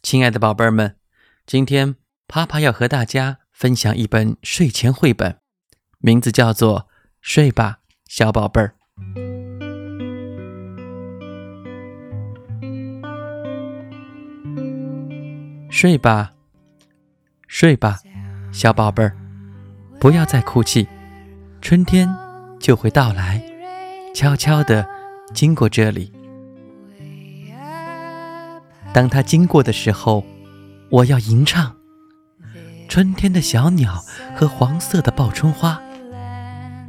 亲爱的宝贝儿们，今天啪啪要和大家分享一本睡前绘本，名字叫做《睡吧，小宝贝儿》。睡吧，睡吧，小宝贝儿，不要再哭泣，春天就会到来，悄悄地经过这里。当他经过的时候，我要吟唱春天的小鸟和黄色的报春花。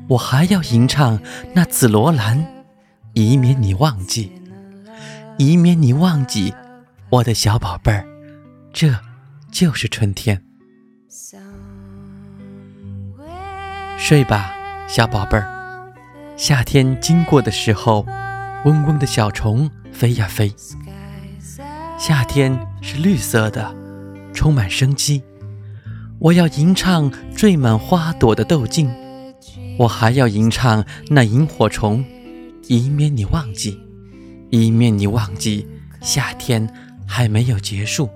我还要吟唱那紫罗兰，以免你忘记，以免你忘记，我的小宝贝儿，这就是春天。睡吧，小宝贝儿。夏天经过的时候，嗡嗡的小虫飞呀飞。夏天是绿色的，充满生机。我要吟唱缀满花朵的豆茎，我还要吟唱那萤火虫，以免你忘记，以免你忘记，夏天还没有结束。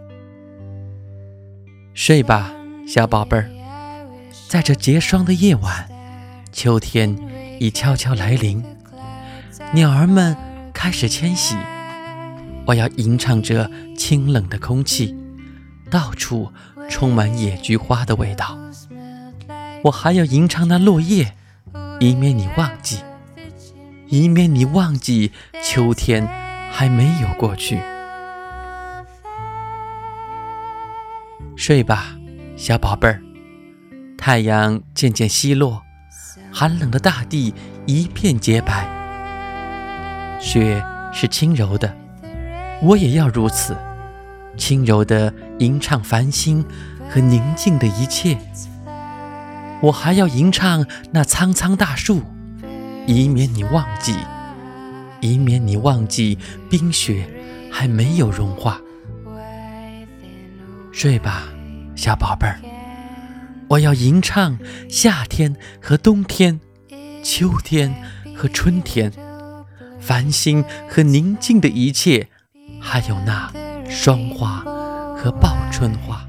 睡吧，小宝贝儿，在这结霜的夜晚，秋天已悄悄来临，鸟儿们开始迁徙。我要吟唱着清冷的空气，到处充满野菊花的味道。我还要吟唱那落叶，以免你忘记，以免你忘记秋天还没有过去。睡吧，小宝贝儿。太阳渐渐西落，寒冷的大地一片洁白，雪是轻柔的。我也要如此，轻柔地吟唱繁星和宁静的一切。我还要吟唱那苍苍大树，以免你忘记，以免你忘记冰雪还没有融化。睡吧，小宝贝儿。我要吟唱夏天和冬天，秋天和春天，繁星和宁静的一切。还有那霜花和报春花。